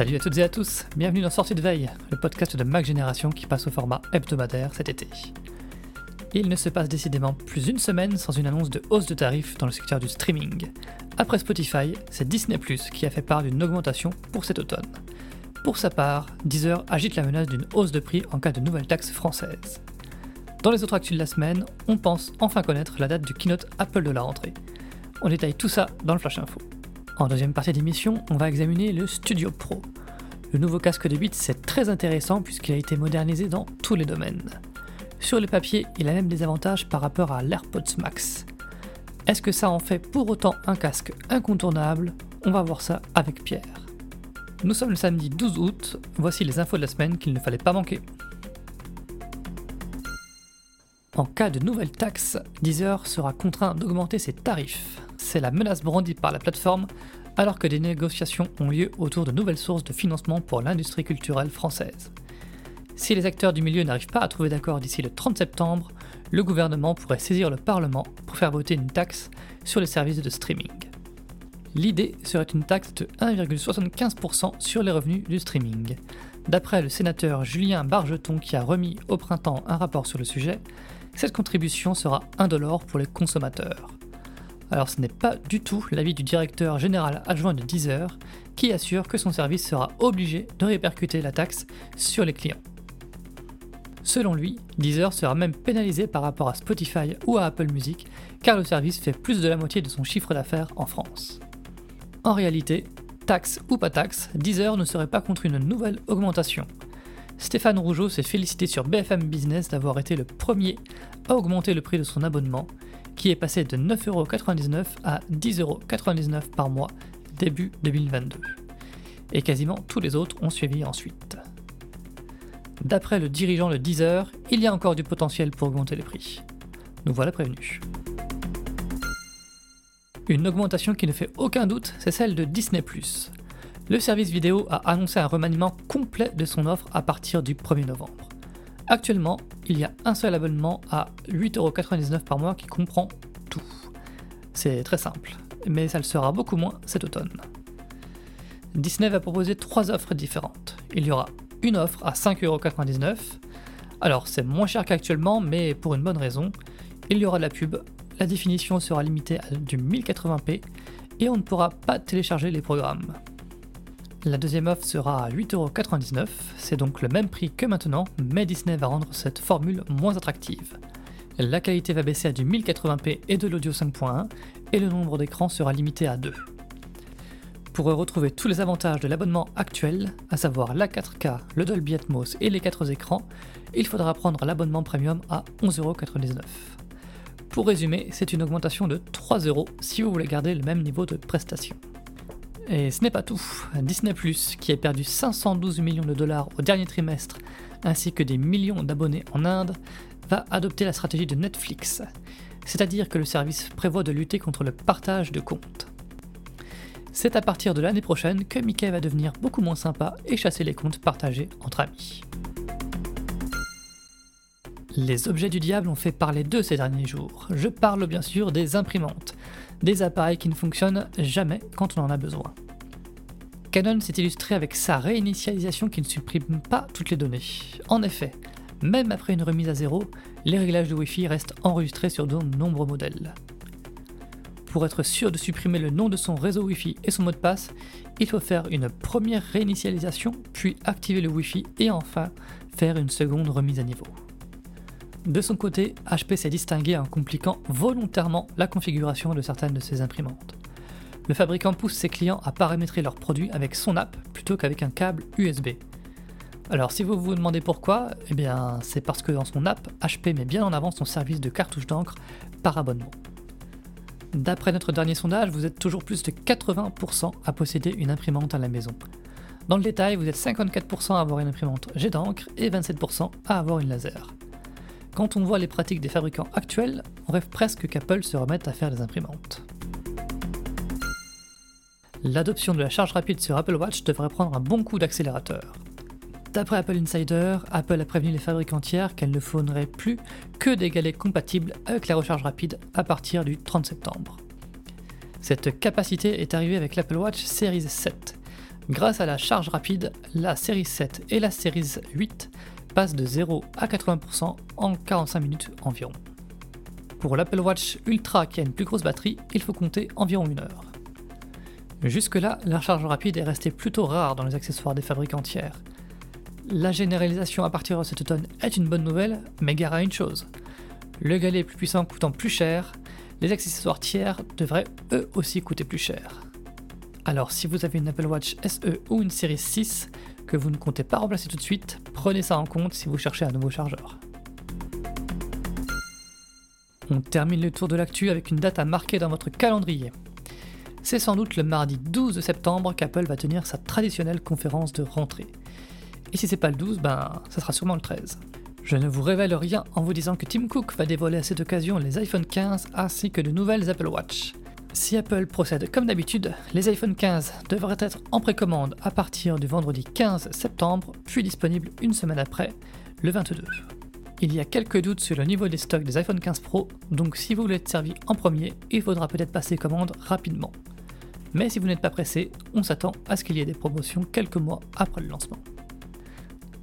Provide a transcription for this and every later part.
Salut à toutes et à tous, bienvenue dans Sortie de Veille, le podcast de Mac Génération qui passe au format hebdomadaire cet été. Il ne se passe décidément plus une semaine sans une annonce de hausse de tarifs dans le secteur du streaming. Après Spotify, c'est Disney ⁇ qui a fait part d'une augmentation pour cet automne. Pour sa part, Deezer agite la menace d'une hausse de prix en cas de nouvelle taxe française. Dans les autres actus de la semaine, on pense enfin connaître la date du keynote Apple de la rentrée. On détaille tout ça dans le Flash Info. En deuxième partie d'émission, on va examiner le Studio Pro. Le nouveau casque de Beats c'est très intéressant puisqu'il a été modernisé dans tous les domaines. Sur le papier, il a même des avantages par rapport à l'AirPods Max. Est-ce que ça en fait pour autant un casque incontournable? On va voir ça avec Pierre. Nous sommes le samedi 12 août, voici les infos de la semaine qu'il ne fallait pas manquer. En cas de nouvelle taxe, Deezer sera contraint d'augmenter ses tarifs c'est la menace brandie par la plateforme alors que des négociations ont lieu autour de nouvelles sources de financement pour l'industrie culturelle française. Si les acteurs du milieu n'arrivent pas à trouver d'accord d'ici le 30 septembre, le gouvernement pourrait saisir le Parlement pour faire voter une taxe sur les services de streaming. L'idée serait une taxe de 1,75% sur les revenus du streaming. D'après le sénateur Julien Bargeton qui a remis au printemps un rapport sur le sujet, cette contribution sera indolore pour les consommateurs. Alors ce n'est pas du tout l'avis du directeur général adjoint de Deezer, qui assure que son service sera obligé de répercuter la taxe sur les clients. Selon lui, Deezer sera même pénalisé par rapport à Spotify ou à Apple Music, car le service fait plus de la moitié de son chiffre d'affaires en France. En réalité, taxe ou pas taxe, Deezer ne serait pas contre une nouvelle augmentation. Stéphane Rougeau s'est félicité sur BFM Business d'avoir été le premier à augmenter le prix de son abonnement, qui est passé de 9,99€ à 10,99€ par mois début 2022. Et quasiment tous les autres ont suivi ensuite. D'après le dirigeant de Deezer, il y a encore du potentiel pour augmenter les prix. Nous voilà prévenus. Une augmentation qui ne fait aucun doute, c'est celle de Disney ⁇ Le service vidéo a annoncé un remaniement complet de son offre à partir du 1er novembre. Actuellement, il y a un seul abonnement à 8,99€ par mois qui comprend tout. C'est très simple, mais ça le sera beaucoup moins cet automne. Disney va proposer trois offres différentes. Il y aura une offre à 5,99€. Alors c'est moins cher qu'actuellement, mais pour une bonne raison. Il y aura de la pub, la définition sera limitée à du 1080p et on ne pourra pas télécharger les programmes. La deuxième offre sera à 8,99€, c'est donc le même prix que maintenant, mais Disney va rendre cette formule moins attractive. La qualité va baisser à du 1080p et de l'audio 5.1, et le nombre d'écrans sera limité à 2. Pour retrouver tous les avantages de l'abonnement actuel, à savoir la 4K, le Dolby Atmos et les 4 écrans, il faudra prendre l'abonnement premium à 11,99€. Pour résumer, c'est une augmentation de 3€ si vous voulez garder le même niveau de prestation. Et ce n'est pas tout. Disney ⁇ qui a perdu 512 millions de dollars au dernier trimestre, ainsi que des millions d'abonnés en Inde, va adopter la stratégie de Netflix. C'est-à-dire que le service prévoit de lutter contre le partage de comptes. C'est à partir de l'année prochaine que Mickey va devenir beaucoup moins sympa et chasser les comptes partagés entre amis. Les objets du diable ont fait parler d'eux ces derniers jours. Je parle bien sûr des imprimantes des appareils qui ne fonctionnent jamais quand on en a besoin. Canon s'est illustré avec sa réinitialisation qui ne supprime pas toutes les données. En effet, même après une remise à zéro, les réglages de Wi-Fi restent enregistrés sur de nombreux modèles. Pour être sûr de supprimer le nom de son réseau Wi-Fi et son mot de passe, il faut faire une première réinitialisation, puis activer le Wi-Fi et enfin faire une seconde remise à niveau. De son côté, HP s'est distingué en compliquant volontairement la configuration de certaines de ses imprimantes. Le fabricant pousse ses clients à paramétrer leurs produits avec son app plutôt qu'avec un câble USB. Alors si vous vous demandez pourquoi, eh bien c'est parce que dans son app, HP met bien en avant son service de cartouche d'encre par abonnement. D'après notre dernier sondage, vous êtes toujours plus de 80% à posséder une imprimante à la maison. Dans le détail, vous êtes 54% à avoir une imprimante jet d'encre et 27% à avoir une laser. Quand on voit les pratiques des fabricants actuels, on rêve presque qu'Apple se remette à faire des imprimantes. L'adoption de la charge rapide sur Apple Watch devrait prendre un bon coup d'accélérateur. D'après Apple Insider, Apple a prévenu les fabricants tiers qu'elle ne fournirait plus que des galets compatibles avec la recharge rapide à partir du 30 septembre. Cette capacité est arrivée avec l'Apple Watch Series 7, Grâce à la charge rapide, la série 7 et la série 8 passent de 0 à 80% en 45 minutes environ. Pour l'Apple Watch Ultra qui a une plus grosse batterie, il faut compter environ une heure. Jusque-là, la charge rapide est restée plutôt rare dans les accessoires des fabricants tiers. La généralisation à partir de cet automne est une bonne nouvelle, mais gare à une chose. Le galet plus puissant coûtant plus cher, les accessoires tiers devraient eux aussi coûter plus cher. Alors si vous avez une Apple Watch SE ou une série 6 que vous ne comptez pas remplacer tout de suite, prenez ça en compte si vous cherchez un nouveau chargeur. On termine le tour de l'actu avec une date à marquer dans votre calendrier. C'est sans doute le mardi 12 septembre qu'Apple va tenir sa traditionnelle conférence de rentrée. Et si c'est pas le 12, ben ça sera sûrement le 13. Je ne vous révèle rien en vous disant que Tim Cook va dévoiler à cette occasion les iPhone 15 ainsi que de nouvelles Apple Watch. Si Apple procède comme d'habitude, les iPhone 15 devraient être en précommande à partir du vendredi 15 septembre, puis disponibles une semaine après, le 22. Il y a quelques doutes sur le niveau des stocks des iPhone 15 Pro, donc si vous voulez être servi en premier, il faudra peut-être passer commande rapidement. Mais si vous n'êtes pas pressé, on s'attend à ce qu'il y ait des promotions quelques mois après le lancement.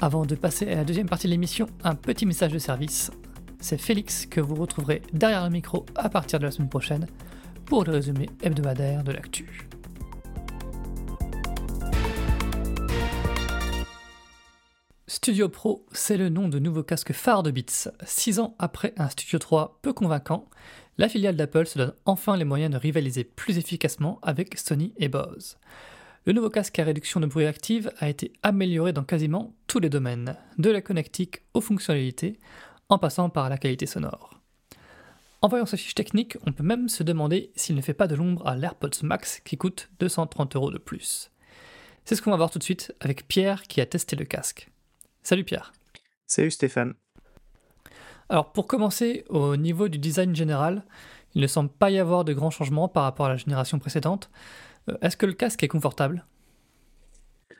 Avant de passer à la deuxième partie de l'émission, un petit message de service. C'est Félix que vous retrouverez derrière le micro à partir de la semaine prochaine pour le résumé hebdomadaire de l'actu. Studio Pro, c'est le nom de nouveau casque phare de Beats. Six ans après un Studio 3 peu convaincant, la filiale d'Apple se donne enfin les moyens de rivaliser plus efficacement avec Sony et Bose. Le nouveau casque à réduction de bruit active a été amélioré dans quasiment tous les domaines, de la connectique aux fonctionnalités, en passant par la qualité sonore. En voyant sa fiche technique, on peut même se demander s'il ne fait pas de l'ombre à l'AirPods Max qui coûte 230 euros de plus. C'est ce qu'on va voir tout de suite avec Pierre qui a testé le casque. Salut Pierre. Salut Stéphane. Alors pour commencer, au niveau du design général, il ne semble pas y avoir de grands changements par rapport à la génération précédente. Euh, est-ce que le casque est confortable?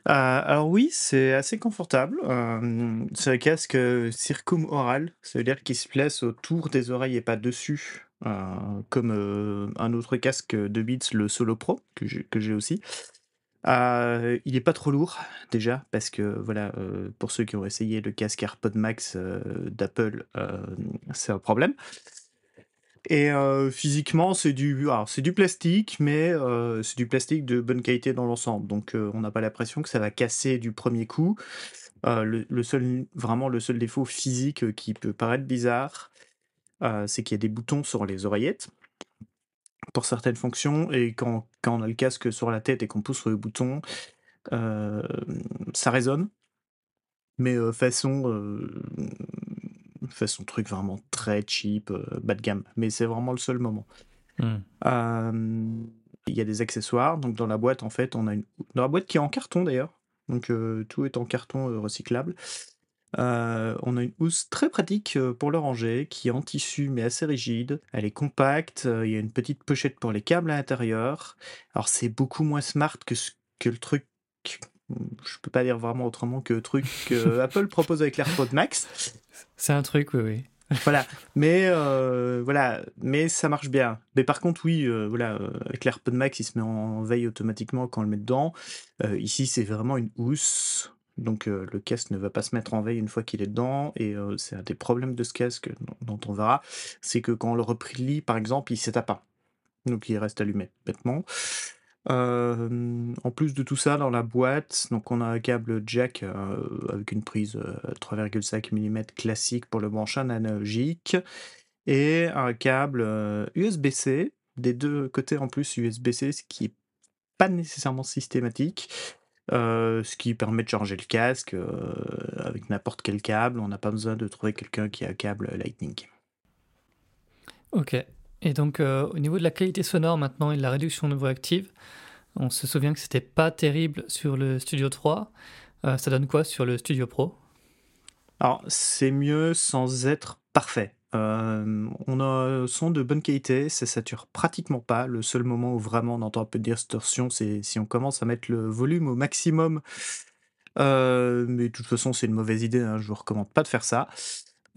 Euh, alors oui, c'est assez confortable. Euh, c'est un casque circum-oral, ça veut dire qu'il se place autour des oreilles et pas dessus, comme un autre casque de Beats, le Solo Pro, que j'ai aussi. il n'est pas trop lourd déjà parce que voilà pour ceux qui ont essayé le casque AirPod Max d'Apple c'est un problème et physiquement, c'est du, plastique, mais c'est du plastique de bonne qualité dans l'ensemble. Donc, on n'a pas l'impression que ça va casser du premier coup. Le, seul, vraiment, le seul défaut physique qui peut paraître bizarre, c'est qu'il y a des boutons sur les oreillettes pour certaines fonctions, et quand, quand on a le casque sur la tête et qu'on pousse sur le bouton, ça résonne. Mais façon fait son truc vraiment très cheap, euh, bas de gamme. Mais c'est vraiment le seul moment. Hmm. Euh, il y a des accessoires. Donc dans la boîte, en fait, on a une dans la boîte qui est en carton d'ailleurs. Donc euh, tout est en carton recyclable. on a une housse très pratique pour le ranger, qui est en tissu mais assez rigide. Elle est compacte. il y a une petite pochette pour les câbles à l'intérieur. Alors c'est beaucoup moins smart que, que le truc je peux pas dire vraiment autrement que le truc que Apple propose avec l'AirPod Max. C'est un truc, oui, oui. voilà, mais euh, voilà, mais ça marche bien. Mais par contre, oui, euh, voilà, euh, avec l'AirPod Max, il se met en veille automatiquement quand on le met dedans. ici, c'est vraiment une housse, donc le casque ne va pas se mettre en veille une fois qu'il est dedans. Et c'est un des problèmes de ce casque dont on verra, c'est que quand on le replie, par exemple, il s'éteint pas, donc il reste allumé bêtement en plus de tout ça, dans la boîte, donc on a un câble jack avec une prise 3,5 mm classique pour le branchage analogique et un câble USB-C, des deux côtés en plus USB-C, ce qui n'est pas nécessairement systématique. ce qui permet de charger le casque avec n'importe quel câble. On n'a pas besoin de trouver quelqu'un qui a un câble Lightning. Ok. Et donc, euh, au niveau de la qualité sonore maintenant et de la réduction de voix active, on se souvient que c'était pas terrible sur le Studio 3. Euh, ça donne quoi sur le Studio Pro? Alors, c'est mieux sans être parfait. Euh, on a un son de bonne qualité, ça sature pratiquement pas. Le seul moment où vraiment on entend un peu de distorsion, c'est si on commence à mettre le volume au maximum. mais de toute façon, c'est une mauvaise idée, hein, je vous recommande pas de faire ça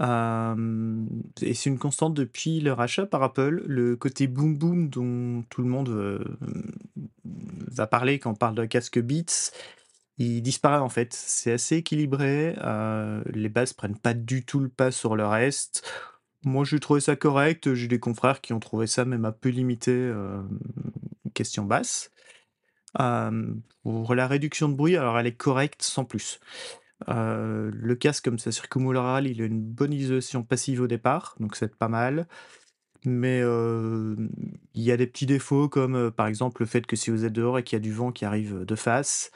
et c'est une constante depuis le rachat par Apple, le côté boom boom dont tout le monde va parler quand on parle d'un casque Beats, il disparaît en fait. C'est assez équilibré, les basses prennent pas du tout le pas sur le reste. Moi, j'ai trouvé ça correct, j'ai des confrères qui ont trouvé ça même un peu limité, question basse. pour la réduction de bruit, alors elle est correcte sans plus. Le casque comme ça circumaural, il a une bonne isolation passive au départ, donc c'est pas mal. Mais il y a des petits défauts comme, par exemple, le fait que si vous êtes dehors et qu'il y a du vent qui arrive, de face,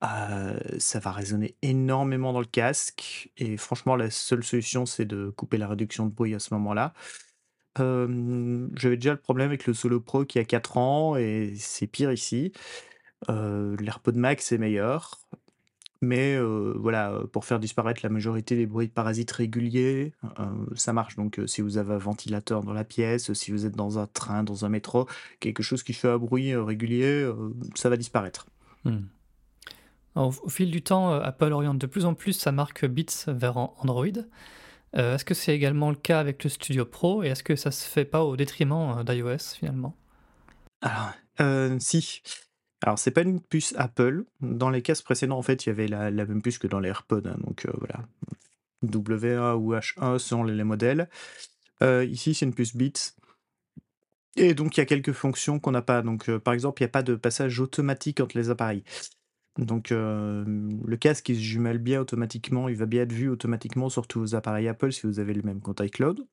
ça va résonner énormément dans le casque et franchement la seule solution, c'est de couper la réduction de bruit à ce moment-là. j'avais déjà le problème avec le Solo Pro qui a 4 ans et c'est pire ici. l'AirPod Max est meilleur. Mais voilà, pour faire disparaître la majorité des bruits de parasites réguliers, ça marche. Donc si vous avez un ventilateur dans la pièce, si vous êtes dans un train, dans un métro, quelque chose qui fait un bruit régulier, ça va disparaître. Mmh. au, fil du temps, Apple oriente de plus en plus sa marque Beats vers Android. est-ce que c'est également le cas avec le Studio Pro et est-ce que ça se fait pas au détriment d'iOS finalement? Alors, si. Alors, c'est pas une puce Apple. Dans les cases précédentes, en fait, il y avait la, même puce que dans les AirPods. Hein, donc euh, voilà. W1 ou H1 selon les, modèles. Euh, ici, c'est une puce Beats. Et donc, il y a quelques fonctions qu'on n'a pas. Donc, euh, par exemple, il n'y a pas de passage automatique entre les appareils. Donc, le casque, il se jumelle bien automatiquement. Il va bien être vu automatiquement sur tous vos appareils Apple si vous avez le même compte iCloud.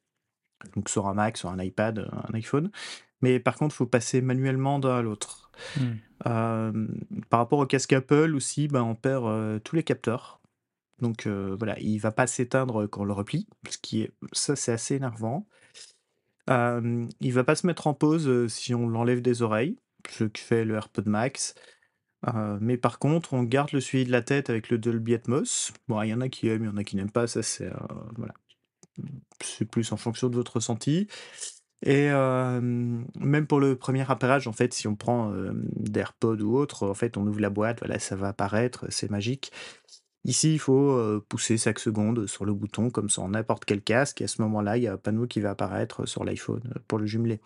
Donc, sur un Mac, sur un iPad, un iPhone. Mais par contre, il faut passer manuellement d'un à l'autre. Hmm. par rapport au casque Apple aussi, ben, on perd tous les capteurs. Donc voilà, il va pas s'éteindre quand on le replie, ce qui est, ça c'est assez énervant. Euh, il va pas se mettre en pause si on l'enlève des oreilles, ce que fait le AirPod Max. mais par contre, on garde le suivi de la tête avec le Dolby Atmos. Bon, il y en a qui aiment, il y en a qui n'aiment pas, ça c'est voilà. C'est plus en fonction de votre ressenti. Et même pour le premier appareillage, en fait, si on prend d'AirPod ou autre, en fait, on ouvre la boîte, voilà, ça va apparaître, c'est magique. Ici, il faut pousser 5 secondes sur le bouton, comme sur n'importe quel casque, et à ce moment-là, il y a un panneau qui va apparaître sur l'iPhone pour le jumeler.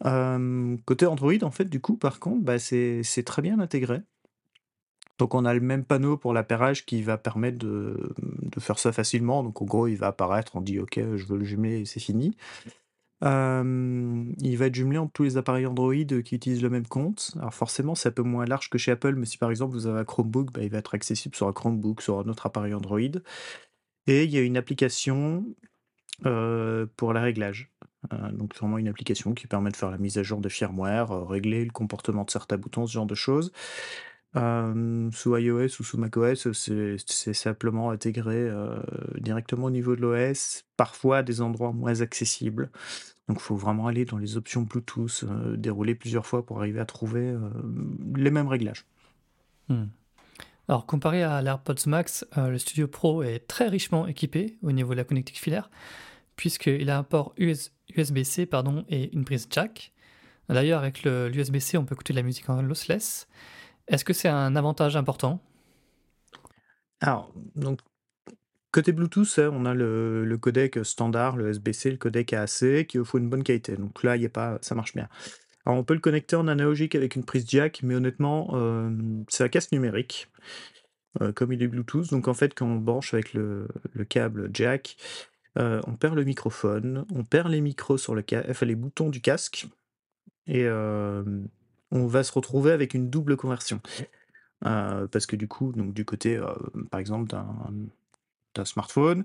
côté Android, en fait, du coup, par contre, bah, c'est très bien intégré. Donc, on a le même panneau pour l'appareillage qui va permettre de, faire ça facilement. Donc, en gros, il va apparaître, on dit OK, je veux le jumeler c'est fini il va être jumelé entre tous les appareils Android, qui utilisent le même compte. Alors forcément, c'est un peu moins large que chez Apple, mais si par exemple vous avez un Chromebook, bah, il va être accessible sur un Chromebook, sur un autre appareil Android et il y a une application, pour les réglages. donc vraiment une application qui permet de faire la mise à jour de firmware, régler le comportement de certains boutons, ce genre de choses. sous iOS ou sous macOS, c'est simplement intégré, directement au niveau de l'OS, parfois à des endroits moins accessibles. Donc, il faut vraiment aller dans les options Bluetooth, euh, dérouler plusieurs fois pour arriver à trouver euh, les mêmes réglages. Hmm. Alors, comparé à l'AirPods Max, euh, le Studio Pro est très richement équipé au niveau de la connectique filaire, puisqu'il a un port USB-C pardon, et une prise jack. D'ailleurs, avec l'USB-C, on peut écouter de la musique en lossless. Est-ce que c'est un avantage important? Alors, donc, Côté Bluetooth, hein, on a le, codec standard, le SBC, le codec AAC, qui offre une bonne qualité. Donc là, y a pas, ça marche bien. Alors, on peut le connecter en analogique avec une prise jack, mais honnêtement, euh, c'est un casque numérique, euh, comme il est Bluetooth. Donc en fait, quand on branche avec le, câble jack, euh, on perd le microphone, on perd les micros sur le enfin, les boutons du casque, et on va se retrouver avec une double conversion. parce que du coup, donc du côté, par exemple, d'un d'un smartphone.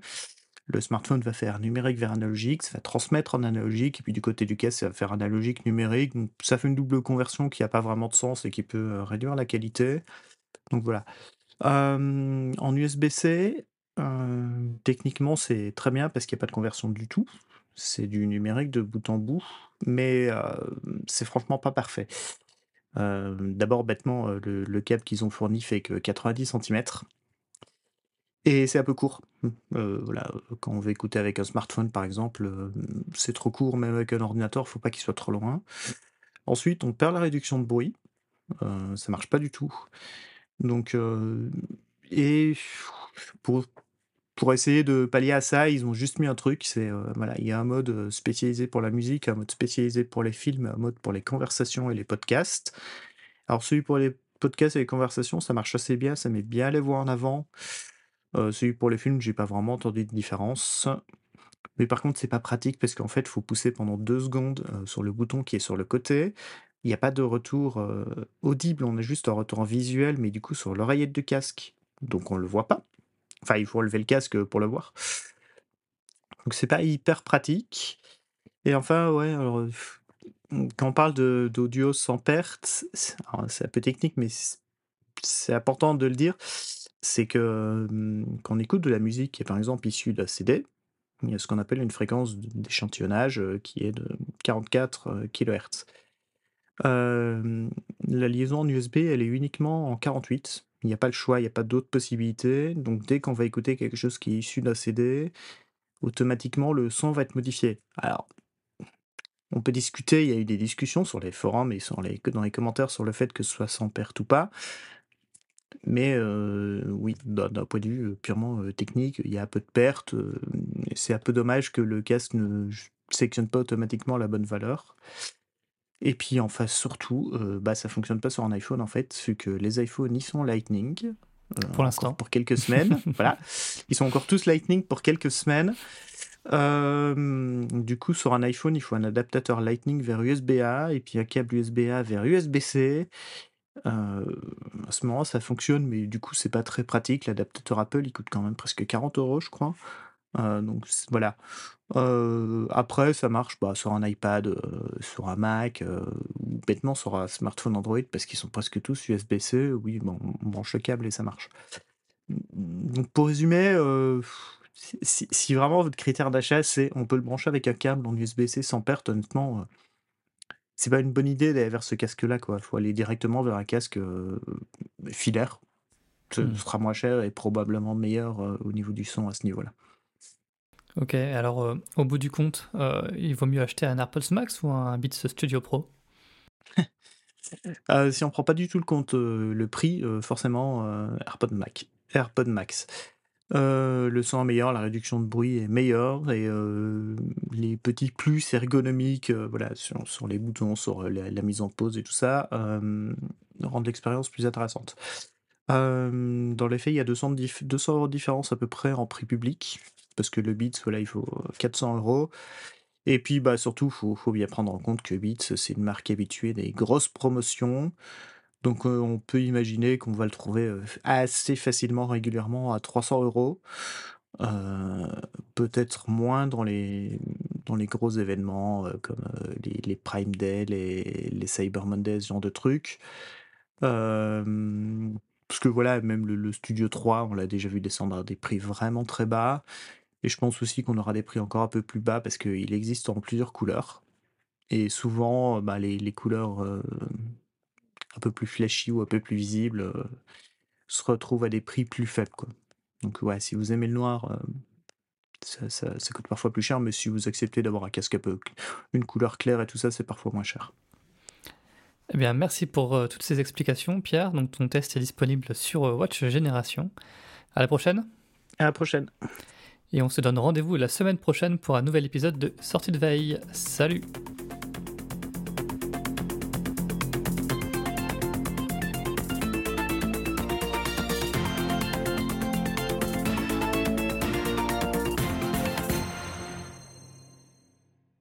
Le smartphone va faire numérique vers analogique, ça va transmettre en analogique, et puis du côté du casque, ça va faire analogique, numérique. Donc ça fait une double conversion qui n'a pas vraiment de sens et qui peut euh, réduire la qualité. Donc voilà. en USB-C, euh, techniquement, c'est très bien parce qu'il n'y a pas de conversion du tout. C'est du numérique de bout en bout, mais euh, c'est franchement pas parfait. D'abord, bêtement, le, le câble qu'ils ont fourni fait que 90 cm. Et c'est un peu court. Euh, voilà, quand on veut écouter avec un smartphone, par exemple, euh, c'est trop court, même avec un ordinateur, faut pas qu'il soit trop loin. Ensuite, on perd la réduction de bruit, euh, ça marche pas du tout. Donc, et pour pour essayer de pallier à ça, ils ont juste mis un truc, c'est, voilà, il y a un mode, spécialisé pour la musique, un mode spécialisé pour les films, un mode pour les conversations et les podcasts. Alors celui pour les podcasts et les conversations, ça marche assez bien, ça met bien les voix en avant. Pour les films, j'ai pas vraiment entendu de différence. Mais par contre, c'est pas pratique parce qu'en fait, il faut pousser pendant deux secondes sur le bouton qui est sur le côté. Il n'y a pas de retour audible, on a juste un retour visuel, mais du coup sur l'oreillette du casque. Donc on le voit pas. Enfin, il faut lever le casque pour le voir. Donc c'est pas hyper pratique. Et enfin, ouais, alors, quand on parle d'audio sans perte, c'est un peu technique, mais c'est important de le dire, c'est que quand on écoute de la musique qui est par exemple issue d'un CD, il y a ce qu'on appelle une fréquence d'échantillonnage qui est de 44 kHz. la liaison en USB, elle est uniquement en 48. Il n'y a pas le choix, il n'y a pas d'autres possibilités. Donc dès qu'on va écouter quelque chose qui est issu d'un CD, automatiquement le son va être modifié. Alors, on peut discuter, il y a eu des discussions sur les forums et dans les commentaires sur le fait que ce soit sans perte ou pas. Mais euh, oui, d'un point de vue euh, purement euh, technique, il y a un peu de perte. c'est un peu dommage que le casque ne sélectionne pas automatiquement la bonne valeur. Et puis en face, surtout, bah, ça fonctionne pas sur un iPhone en fait, vu que les iPhones y sont Lightning. pour l'instant. Pour quelques semaines. voilà. Ils sont encore tous Lightning pour quelques semaines. du coup, sur un iPhone, il faut un adaptateur Lightning vers USB-A et puis un câble USB-A vers USB-C. À ce moment, ça fonctionne, mais du coup, c'est pas très pratique. L'adaptateur Apple, il coûte quand même presque 40 euros, je crois. donc voilà. après, ça marche bah, sur un iPad, sur un Mac, ou bêtement sur un smartphone Android, parce qu'ils sont presque tous USB-C. Oui, bon, on branche le câble et ça marche. Donc pour résumer, si, vraiment votre critère d'achat, c'est on peut le brancher avec un câble en USB-C sans perte, honnêtement, c'est pas une bonne idée d'aller vers ce casque-là, quoi. Il faut aller directement vers un casque filaire. Ce mmh. sera moins cher et probablement meilleur au niveau du son à ce niveau-là. Ok, alors au bout du compte, il vaut mieux acheter un AirPods Max ou un Beats Studio Pro? Si on prend pas du tout le compte le prix, forcément AirPods Max. AirPod Max. Euh, le son est meilleur, la réduction de bruit est meilleure et euh, les petits plus ergonomiques, euh, voilà, sur, les boutons, sur la, mise en pause et tout ça, rendent l'expérience plus intéressante. dans les faits, il y a 200, 200 euros de différence à peu près en prix public, parce que le Beats, voilà, il faut 400 euros. Et puis, bah, surtout, il faut, faut, bien prendre en compte que Beats, c'est une marque habituée des grosses promotions. Donc on peut imaginer qu'on va le trouver assez facilement, régulièrement à 300 euros. Peut-être moins dans les, gros événements comme les, Prime Day, les, Cyber Monday, ce genre de trucs. parce que voilà, même le, Studio 3, on l'a déjà vu descendre à des prix vraiment très bas. Et je pense aussi qu'on aura des prix encore un peu plus bas parce qu'il existe en plusieurs couleurs. Et souvent, bah, les couleurs un peu plus flashy ou un peu plus visible euh, se retrouvent à des prix plus faibles. Quoi. Donc ouais, si vous aimez le noir, euh, ça, coûte parfois plus cher, mais si vous acceptez d'avoir un casque un peu une couleur claire et tout ça, c'est parfois moins cher. Eh bien, merci pour euh, toutes ces explications, Pierre. Donc, ton test est disponible sur Watch Génération. À la prochaine. À la prochaine. Et on se donne rendez-vous la semaine prochaine pour un nouvel épisode de Sortie de veille. Salut